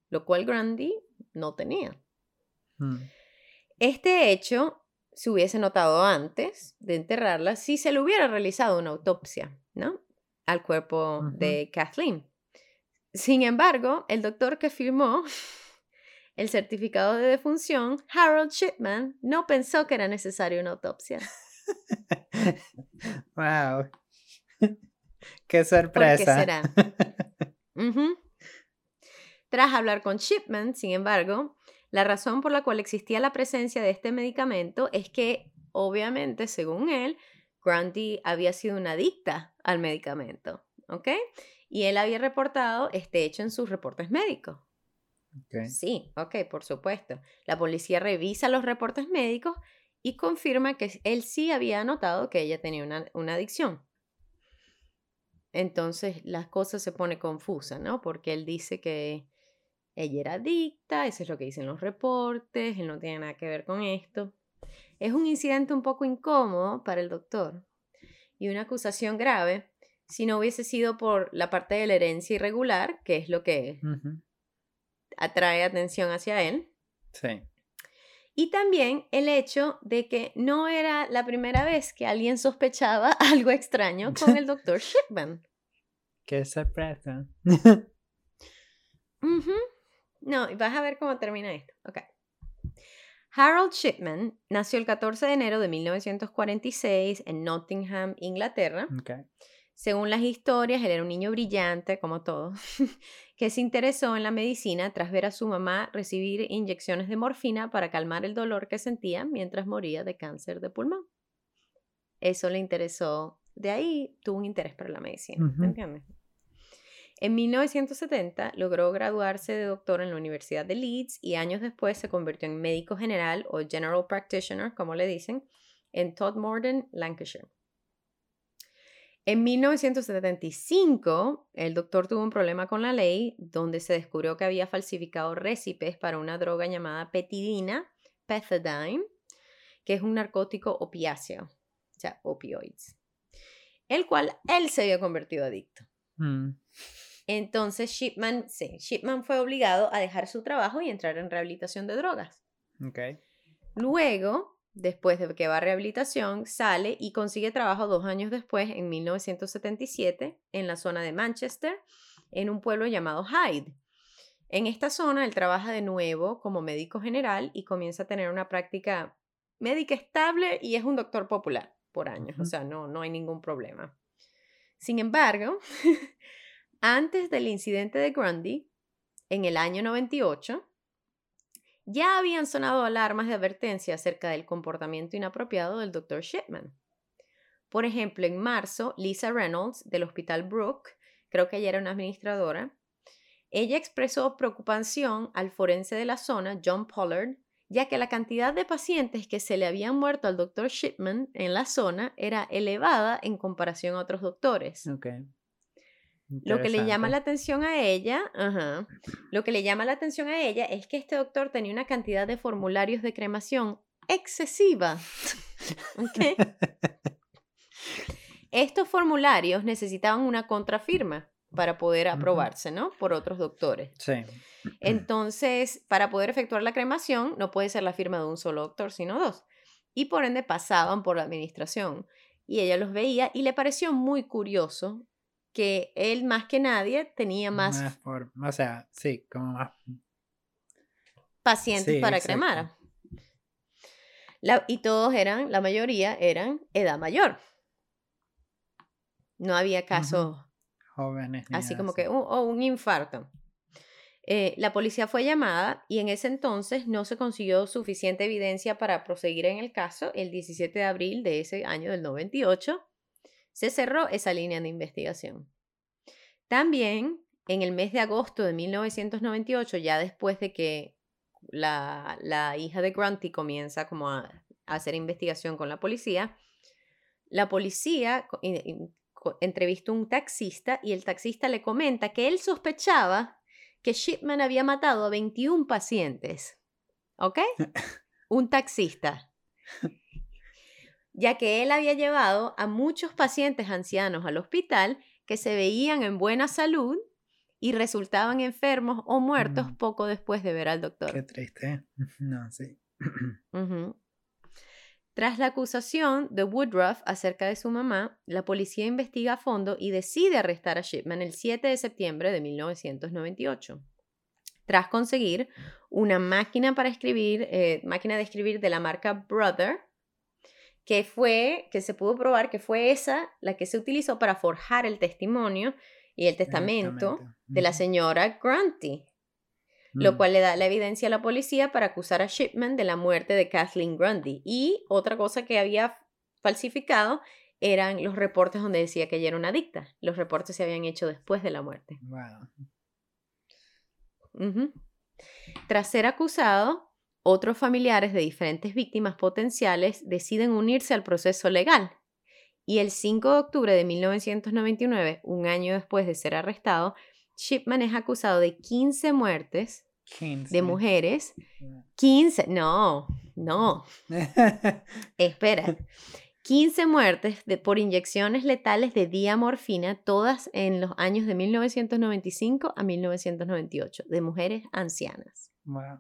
lo cual Grundy no tenía. Mm. Este hecho se hubiese notado antes de enterrarla si se le hubiera realizado una autopsia, ¿no? Al cuerpo de Kathleen. Sin embargo, el doctor que firmó el certificado de defunción, Harold Shipman, no pensó que era necesaria una autopsia. Wow. Qué ¿Por qué sorpresa. Tras hablar con Shipman, sin embargo, la razón por la cual existía la presencia de este medicamento es que, obviamente, según él, Grundy había sido una adicta al medicamento, ¿ok? Y él había reportado este hecho en sus reportes médicos. Sí, ok, por supuesto. La policía revisa los reportes médicos y confirma que él sí había notado que ella tenía una, una adicción. Entonces las cosas se pone confusa, ¿no? Porque él dice que ella era adicta, eso es lo que dicen los reportes, él no tiene nada que ver con esto. Es un incidente un poco incómodo para el doctor y una acusación grave si no hubiese sido por la parte de la herencia irregular, que es lo que. Atrae atención hacia él. Sí. Y también el hecho de que no era la primera vez que alguien sospechaba algo extraño con el doctor Shipman. Qué sorpresa. Ujú. No, y vas a ver cómo termina esto. Ok. Harold Shipman nació el 14 de enero de 1946 en Nottingham, Inglaterra. Ok. Según las historias, él era un niño brillante, como todos, que se interesó en la medicina tras ver a su mamá recibir inyecciones de morfina para calmar el dolor que sentía mientras moría de cáncer de pulmón. Eso le interesó. De ahí tuvo un interés por la medicina, Ujú. ¿me entiendes? En 1970 logró graduarse de doctor en la Universidad de Leeds y años después se convirtió en médico general o general practitioner, como le dicen, en Todmorden, Lancashire. En 1975, el doctor tuvo un problema con la ley donde se descubrió que había falsificado récipes para una droga llamada petidina, pethidine, que es un narcótico opiáceo, o sea, opioids, el cual él se había convertido adicto. Mm. Entonces Shipman, sí, Shipman fue obligado a dejar su trabajo y entrar en rehabilitación de drogas. Ok. Luego, después de que va a rehabilitación, sale y consigue trabajo dos años después, en 1977, en la zona de Manchester, en un pueblo llamado Hyde. En esta zona, él trabaja de nuevo como médico general y comienza a tener una práctica médica estable y es un doctor popular por años, o sea, no, no hay ningún problema. Sin embargo, antes del incidente de Grundy, en el año 98, ya habían sonado alarmas de advertencia acerca del comportamiento inapropiado del Dr. Shipman. Por ejemplo, en marzo, Lisa Reynolds del Hospital Brook, creo que ella era una administradora, ella expresó preocupación al forense de la zona, John Pollard, ya que la cantidad de pacientes que se le habían muerto al Dr. Shipman en la zona era elevada en comparación a otros doctores. Ok. Lo que le llama la atención a ella, ajá, lo que le llama la atención a ella es que este doctor tenía una cantidad de formularios de cremación excesiva. Estos formularios necesitaban una contrafirma para poder aprobarse, ¿no? Por otros doctores. Sí. Entonces, para poder efectuar la cremación, no puede ser la firma de un solo doctor, sino dos. Y por ende pasaban por la administración. Y ella los veía y le pareció muy curioso que él más que nadie tenía más Más por- o sea, sí, como más. pacientes Sí, para exacto. cremar. La- y todos eran, la mayoría eran edad mayor. No había casos Jóvenes. así como que "Oh, oh, un infarto. Eh, la policía fue llamada y en ese entonces no se consiguió suficiente evidencia para proseguir en el caso. El 17 de abril de ese año del 98 se cerró esa línea de investigación. También en el mes de agosto de 1998, ya después de que la, la hija de Grunty comienza como a, a hacer investigación con la policía, la policía in- in- entrevista a un taxista y el taxista le comenta que él sospechaba que Shipman había matado a 21 pacientes. ¿Ok? Un taxista. Ya que él había llevado a muchos pacientes ancianos al hospital que se veían en buena salud y resultaban enfermos o muertos Mm. poco después de ver al doctor. Qué triste. No, sí. Tras la acusación de Woodruff acerca de su mamá, la policía investiga a fondo y decide arrestar a Shipman el 7 de septiembre de 1998. Tras conseguir una máquina para escribir, eh, máquina de escribir de la marca Brother, que fue, que se pudo probar que fue esa la que se utilizó para forjar el testimonio y el testamento de la señora Grunty lo Mm. cual le da la evidencia a la policía para acusar a Shipman de la muerte de Kathleen Grundy. Y otra cosa que había falsificado eran los reportes donde decía que ella era una adicta. Los reportes se habían hecho después de la muerte. Wow. Tras ser acusado, otros familiares de diferentes víctimas potenciales deciden unirse al proceso legal. Y el 5 de octubre de 1999, un año después de ser arrestado, Shipman es acusado de 15 muertes 15. de mujeres 15, no, no, espera. 15 muertes de, por inyecciones letales de diamorfina, todas en los años de 1995 a 1998, de mujeres ancianas. Wow.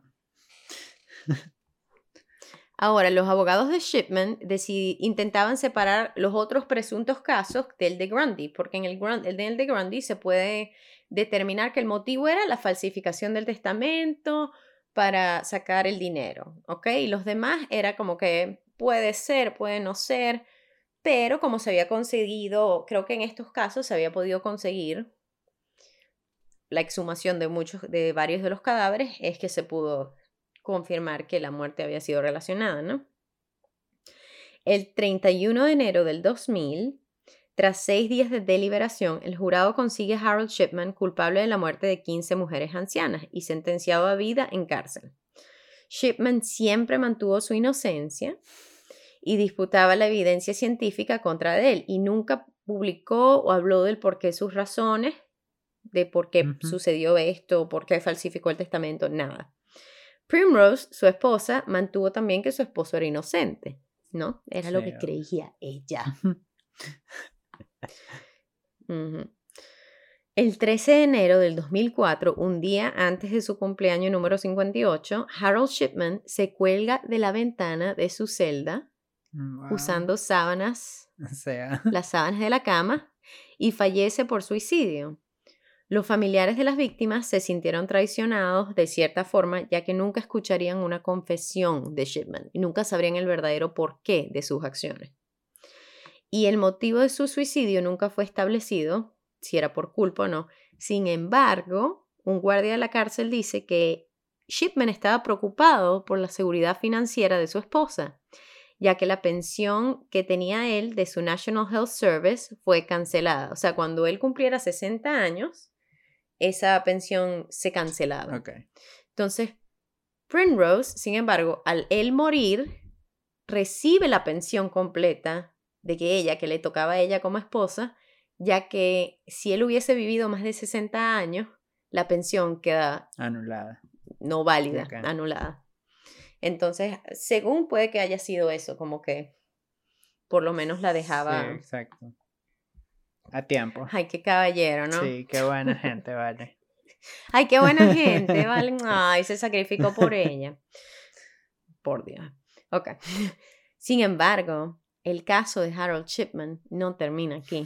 Ahora, los abogados de Shipman intentaban separar los otros presuntos casos del de Grundy, porque en el, de Grundy se puede determinar que el motivo era la falsificación del testamento para sacar el dinero, ¿ok? Y los demás era como que puede ser, puede no ser, pero como se había conseguido, creo que en estos casos se había podido conseguir la exhumación de muchos, de varios de los cadáveres, es que se pudo confirmar que la muerte había sido relacionada, ¿no? El 31 de enero del 2000, tras seis días de deliberación, el jurado consigue a Harold Shipman culpable de la muerte de 15 mujeres ancianas y sentenciado a vida en cárcel. Shipman siempre mantuvo su inocencia y disputaba la evidencia científica contra de él y nunca publicó o habló del por qué sus razones, de por qué sucedió esto, por qué falsificó el testamento, nada. Primrose, su esposa, mantuvo también que su esposo era inocente, ¿no? Era lo que creía ella. El 13 de enero del 2004, un día antes de su cumpleaños número 58, Harold Shipman se cuelga de la ventana de su celda Wow. usando sábanas, O sea. las sábanas de la cama, y fallece por suicidio. Los familiares de las víctimas se sintieron traicionados de cierta forma, ya que nunca escucharían una confesión de Shipman y nunca sabrían el verdadero porqué de sus acciones. Y el motivo de su suicidio nunca fue establecido, si era por culpa o no. Sin embargo, un guardia de la cárcel dice que Shipman estaba preocupado por la seguridad financiera de su esposa, ya que la pensión que tenía él de su National Health Service fue cancelada. O sea, cuando él cumpliera 60 años, esa pensión se cancelaba. Entonces, Primrose, sin embargo, al él morir, recibe la pensión completa de que ella, que le tocaba a ella como esposa, ya que si él hubiese vivido más de 60 años, la pensión queda Anulada. no válida, anulada. Entonces, según puede que haya sido eso, como que por lo menos la dejaba. Sí, exacto. A tiempo. Ay, qué caballero, ¿no? Sí, qué buena gente, vale. Ay, qué buena gente, ¿vale? Ay, se sacrificó por ella. Por Dios. Ok. Sin embargo, el caso de Harold Shipman no termina aquí.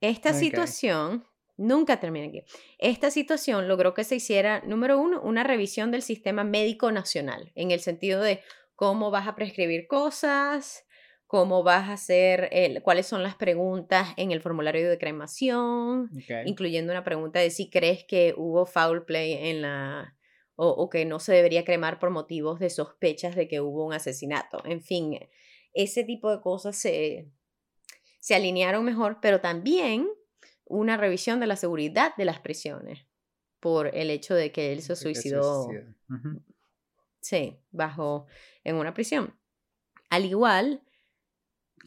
Esta situación nunca termina aquí. Esta situación logró que se hiciera, número uno, una revisión del sistema médico nacional, en el sentido de cómo vas a prescribir cosas, cómo vas a hacer, el- cuáles son las preguntas en el formulario de cremación, Ok. incluyendo una pregunta de si crees que hubo foul play en la o, o que no se debería cremar por motivos de sospechas de que hubo un asesinato. En fin, ese tipo de cosas se, se alinearon mejor, pero también una revisión de la seguridad de las prisiones por el hecho de que él se suicidó, suicidó. Ujú. sí, bajo en una prisión. Al igual,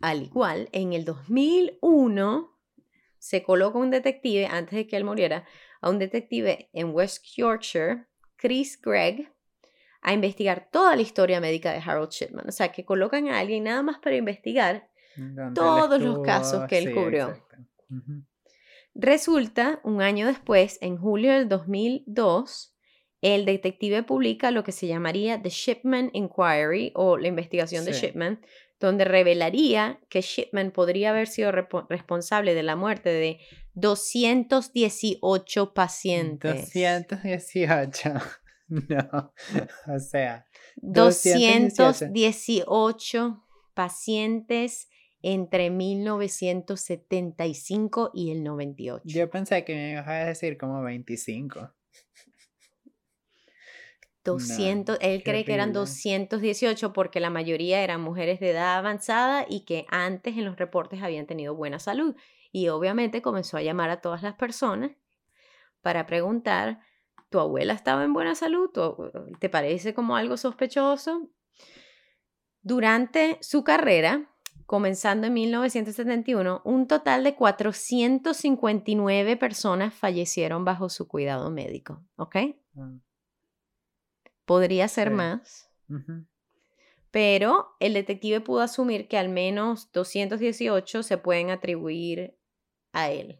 al igual, en el 2001 se coloca un detective, antes de que él muriera, a un detective en West Yorkshire, Chris Gregg, a investigar toda la historia médica de Harold Shipman. O sea, que colocan a alguien nada más para investigar Donde Todos los casos que él sí, cubrió. Resulta, un año después, en julio del 2002, el detective publica lo que se llamaría The Shipman Inquiry o la investigación de. Shipman, donde revelaría que Shipman podría haber sido responsable de la muerte de 218 pacientes. 218. No. O sea, 218. 218 pacientes entre 1975 y el 98. yo pensé que me ibas a decir como 25. 200, él cree que eran horrible. 218 porque la mayoría eran mujeres de edad avanzada y que antes en los reportes habían tenido buena salud. Y obviamente comenzó a llamar a todas las personas para preguntar, ¿tu abuela estaba en buena salud? ¿Tu- ¿Te parece como algo sospechoso? Durante su carrera, comenzando en 1971, un total de 459 personas fallecieron bajo su cuidado médico. ¿Ok? Mm, Podría ser Sí. más, pero el detective pudo asumir que al menos 218 se pueden atribuir a él.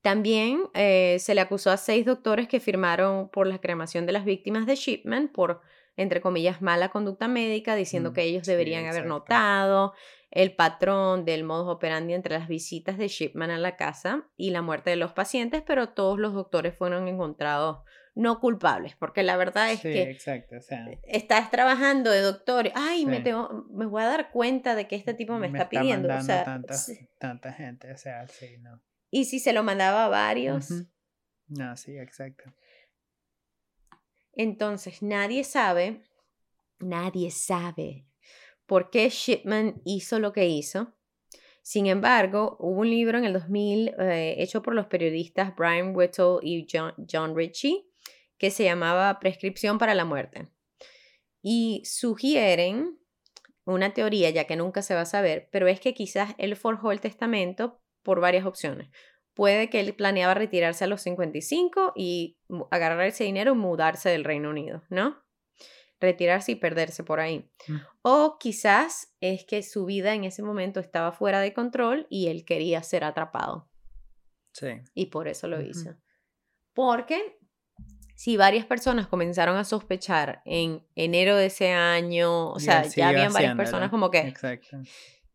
También eh, se le acusó a seis doctores que firmaron por la cremación de las víctimas de Shipman por, entre comillas, mala conducta médica, diciendo Mm, que ellos sí, deberían haber notado el patrón del modus operandi entre las visitas de Shipman a la casa y la muerte de los pacientes, pero todos los doctores fueron encontrados no culpables, porque la verdad es Sí, que exacto. O sea, estás trabajando de doctor, ay, me, tengo- me voy a dar cuenta de que este tipo me, está, pidiendo. O sea, tanta, sí. tanta gente. O sea, sí, no. y si se lo mandaba a varios. No, sí, exacto. entonces nadie sabe, nadie sabe por qué Shipman hizo lo que hizo. Sin embargo, hubo un libro en el 2000 eh, hecho por los periodistas Brian Whittle y John, John Ritchie que se llamaba Prescripción para la muerte. Y sugieren una teoría, ya que nunca se va a saber, pero es que quizás él forjó el testamento por varias opciones. Puede que él planeaba retirarse a los 55 y agarrar ese dinero y mudarse del Reino Unido, ¿no? Retirarse y perderse por ahí. Mm. O quizás es que su vida en ese momento estaba fuera de control y él quería ser atrapado Sí. y por eso lo Ujú. hizo. Porque si varias personas comenzaron a sospechar en enero de ese año, o sea, ya habían varias personas como que, Exacto.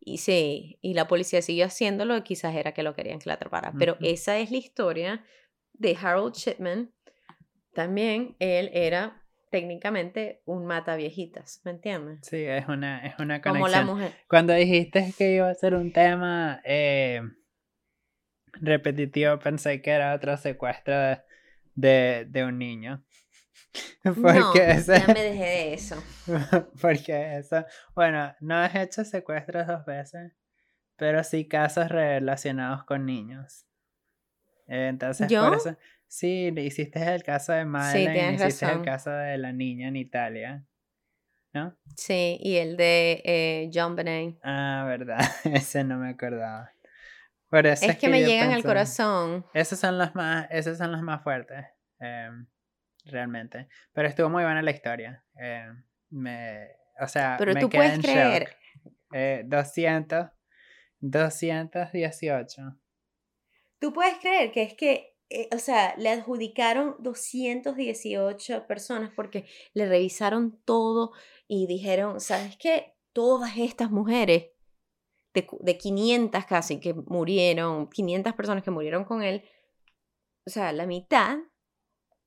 y sí, y la policía siguió haciéndolo, quizás era que lo querían que la atrapara. Pero esa es la historia de Harold Shipman. También él era técnicamente un mata viejitas, ¿me entiendes? Sí, es una, es una Como conexión. la mujer. Cuando dijiste que iba a ser un tema eh, repetitivo, pensé que era otro secuestro de, de, de un niño. Porque no, ese- ya me dejé de eso. Porque eso, bueno, no has hecho secuestros dos veces, pero sí casos relacionados con niños. Entonces, ¿Yo? por eso, sí, hiciste el caso de Madeleine, hiciste razón. el caso de la niña en Italia, ¿no? Sí, y el de eh, John Benet. Ah, verdad, ese no me acordaba. Es que me llegan al corazón. Esos son los más, esos son los más fuertes, em, realmente. Pero estuvo muy buena la historia. em, me, o sea, Pero me tú quedé puedes en creer. shock. Eh, 200, 218. Tú puedes creer que es que, eh, o sea, le adjudicaron 218 personas porque le revisaron todo y dijeron, ¿sabes qué? Todas estas mujeres, de, de 500 casi que murieron, 500 personas que murieron con él, o sea, la mitad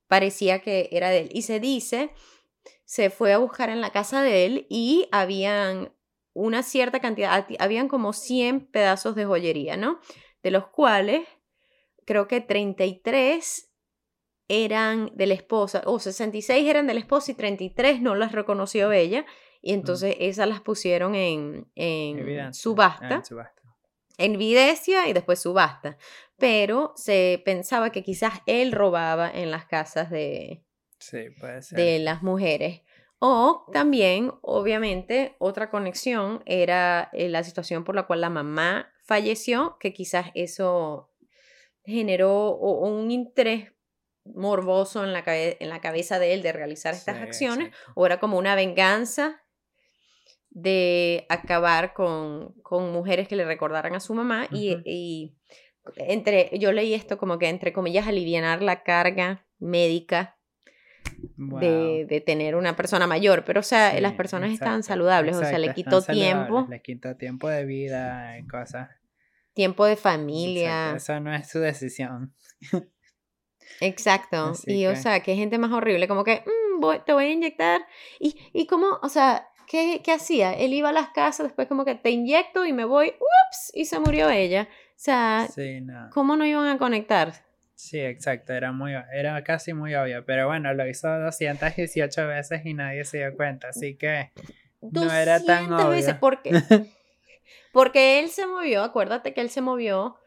parecía que era de él. Y se dice, se fue a buscar en la casa de él y habían una cierta cantidad, habían como 100 pedazos de joyería, ¿no? De los cuales creo que 33 eran de la esposa, o 66 eran de la esposa y 33 no las reconoció ella. Y entonces esas las pusieron en, en Evidencia. Ah, subasta en subasta. evidencia y después subasta. Pero se pensaba que quizás él robaba en las casas de, Sí, puede ser. de las mujeres. O también, obviamente, otra conexión era eh, la situación por la cual la mamá falleció, que quizás eso generó un interés morboso en la, cabe- en la cabeza de él de realizar estas Sí, acciones, o era como una venganza de acabar con, con mujeres que le recordaran a su mamá y, entre, yo leí esto como que entre comillas alivianar la carga médica Wow. de, de tener una persona mayor, pero o sea, Sí, las personas exacto, saludables, o sea, le exacto, quitó están tiempo, Le quitó tiempo de vida y cosas. tiempo de Exacto, familia, Eso no es su decisión. exacto, Así y o que- sea, qué gente más horrible, como que "Mm, voy- te voy a inyectar, y, y como, o sea, ¿qué, ¿qué hacía? Él iba a las casas, después como que te inyecto y me voy, ups, y se murió ella, o sea, Sí, no. ¿cómo no iban a conectar? Sí, exacto, era muy, era casi muy obvio, pero bueno, lo hizo 218 veces y nadie se dio cuenta, así que no era tan 200 veces, obvio. porque, porque él se movió, acuérdate que él se movió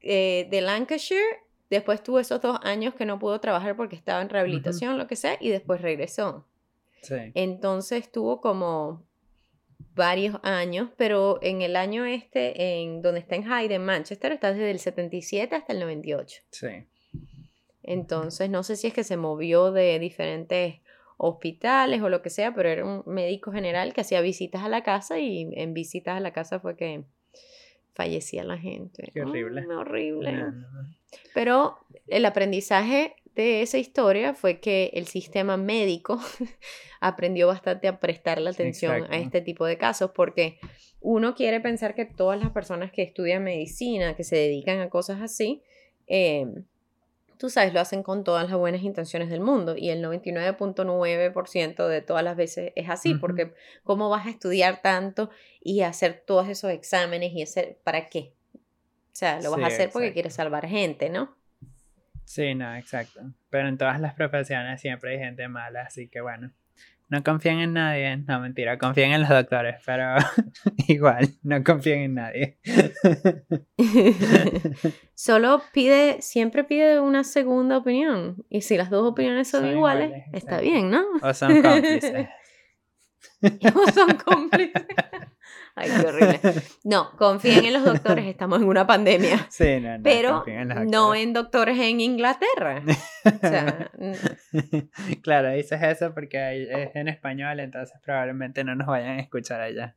eh, de Lancashire, después tuvo esos dos años que no pudo trabajar porque estaba en rehabilitación, lo que sea, y después regresó. Sí, Entonces tuvo como varios años, pero en el año este, en donde está en Hyde, en Manchester, está desde el 77 hasta el 98. sí, Entonces, no sé si es que se movió de diferentes hospitales o lo que sea, pero era un médico general que hacía visitas a la casa y en visitas a la casa fue que fallecía la gente. Qué horrible. Ay, horrible. no, no, no. Pero el aprendizaje de esa historia fue que el sistema médico aprendió bastante a prestarle atención Exacto. a este tipo de casos porque uno quiere pensar que todas las personas que estudian medicina, que se dedican a cosas así, eh, tú sabes, lo hacen con todas las buenas intenciones del mundo y el 99.9% de todas las veces es así, porque ¿cómo vas a estudiar tanto y hacer todos esos exámenes y hacer, ¿para qué? O sea, lo vas Sí, a hacer porque exacto. quieres salvar gente, ¿no? Sí, no, exacto. Pero en todas las profesiones siempre hay gente mala, así que bueno. No confíen en nadie. No, mentira, confíen en los doctores, pero igual, no confíen en nadie. Solo pide, siempre pide una segunda opinión. Y si las dos opiniones son, Son iguales, iguales, está bien, ¿no? o son cómplices. o son cómplices. Ay, qué horrible. No, confíen en los doctores, estamos en una pandemia. Sí, no, no, Pero en no en doctores en Inglaterra. O sea, mm, claro, dices eso porque es en español, entonces probablemente no nos vayan a escuchar allá.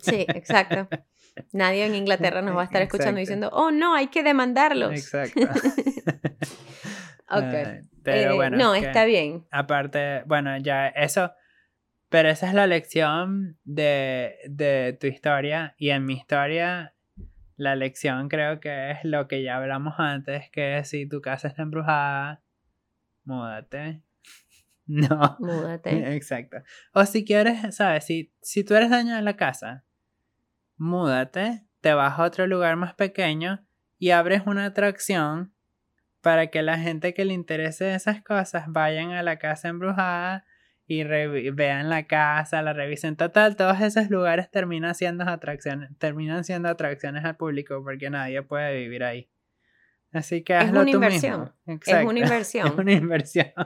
sí, exacto. Nadie en Inglaterra nos va a estar escuchando Exacto. diciendo, oh no, hay que demandarlos. Exacto. Ok. Pero Eh, bueno, no, que- está bien. aparte, bueno, ya eso, pero esa es la lección de, de tu historia y en mi historia la lección creo que es lo que ya hablamos antes, que si tu casa está embrujada, múdate. No, Múdate. exacto. O si quieres, sabes, si, si tú eres dueño de la casa, múdate, te vas a otro lugar más pequeño y abres una atracción para que la gente que le interese esas cosas vayan a la casa embrujada y vean la casa, la revisen total, todos esos lugares terminan siendo atracciones, terminan siendo atracciones al público porque nadie puede vivir ahí. Así que Es una tú inversión. mismo. Es una inversión. Es una inversión.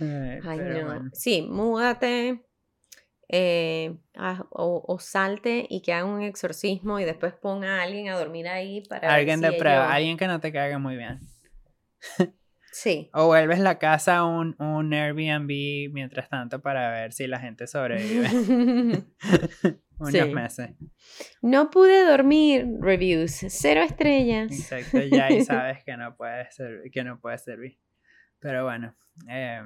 Ay, Ay, no. bueno. Sí, múdate eh, o, o salte y que haga un exorcismo y después ponga a alguien a dormir ahí para ver Alguien si de ellos- prueba, alguien que no te caiga muy bien. Sí. O vuelves la casa a un, un Airbnb mientras tanto para ver si la gente sobrevive unos Sí. meses. no pude dormir. Reviews. Cero estrellas. Exacto, ya ahí sabes que no puede servir, que no puede servir. Pero bueno, eh,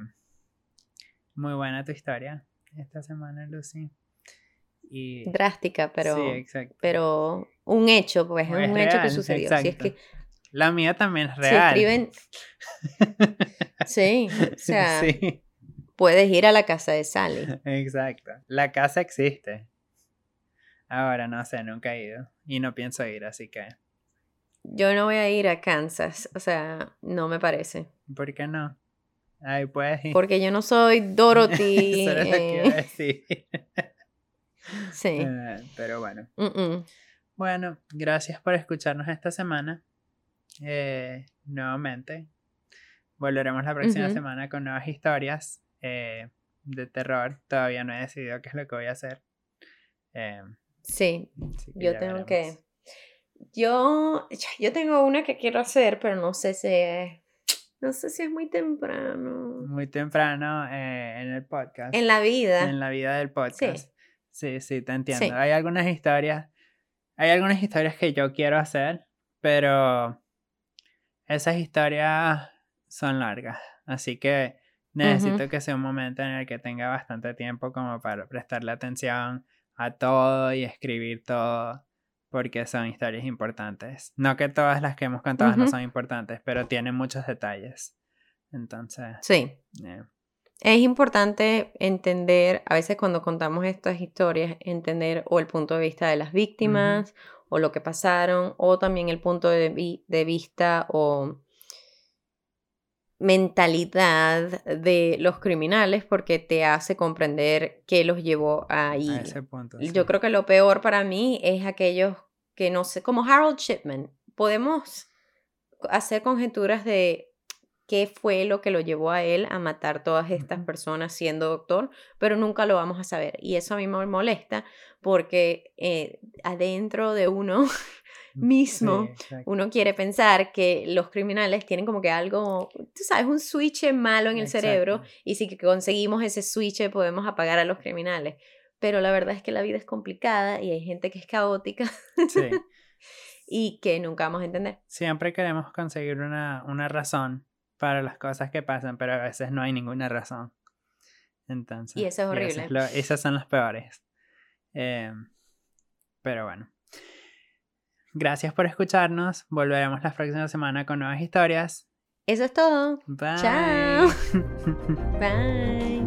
muy buena tu historia esta semana, Lucy. Y Drástica, pero, sí, exacto. pero un hecho, pues es Es un hecho que sucedió. Si es exacto. que La mía también es real. escriben. Sí, o sea, sí, puedes ir a la casa de Sally. exacto. La casa existe. Ahora no sé, nunca he ido. Y no pienso ir, así que. Yo no voy a ir a Kansas, o sea, no me parece. ¿Por qué no? Ahí puedes ir. Porque yo no soy Dorothy. Eso es lo que eh, iba a decir. sí. Eh, pero bueno. Bueno, gracias por escucharnos esta semana. Eh, nuevamente. Volveremos la próxima Ujú. semana con nuevas historias eh, de terror. Todavía no he decidido qué es lo que voy a hacer. Eh, Sí, yo tengo veremos. que. Yo, yo tengo una que quiero hacer, pero no sé si es No sé si es muy temprano. Muy temprano eh, en el podcast. En la vida. En la vida del podcast. Sí, sí, te entiendo. Hay algunas historias. Hay algunas historias que yo quiero hacer, pero esas historias son largas. Así que necesito que sea un momento en el que tenga bastante tiempo como para prestarle atención a todo y escribir todo porque son historias importantes. No que todas las que hemos contado no son importantes, pero tienen muchos detalles. Entonces. Sí. Es importante entender, a veces cuando contamos estas historias, entender o el punto de vista de las víctimas, o lo que pasaron, o también el punto de, de vista o mentalidad de los criminales porque te hace comprender qué los llevó ahí. A ese punto, Yo creo que lo peor para mí es aquellos que no sé, como Harold Shipman. Podemos hacer conjeturas de qué fue lo que lo llevó a él a matar todas estas personas siendo doctor, pero nunca lo vamos a saber. Y eso a mí me molesta porque eh, adentro de uno mismo, uno quiere pensar que los criminales tienen como que algo, tú sabes, un switch malo en el cerebro y si conseguimos ese switch podemos apagar a los criminales. Pero la verdad es que la vida es complicada y hay gente que es caótica. y que nunca vamos a entender. Siempre queremos conseguir una, una razón para las cosas que pasan, pero a veces no hay ninguna razón. Entonces, y eso es horrible. esas son las peores. Em, pero bueno. Gracias por escucharnos. Volveremos la próxima semana con nuevas historias. Eso es todo. Bye. Chao. Bye.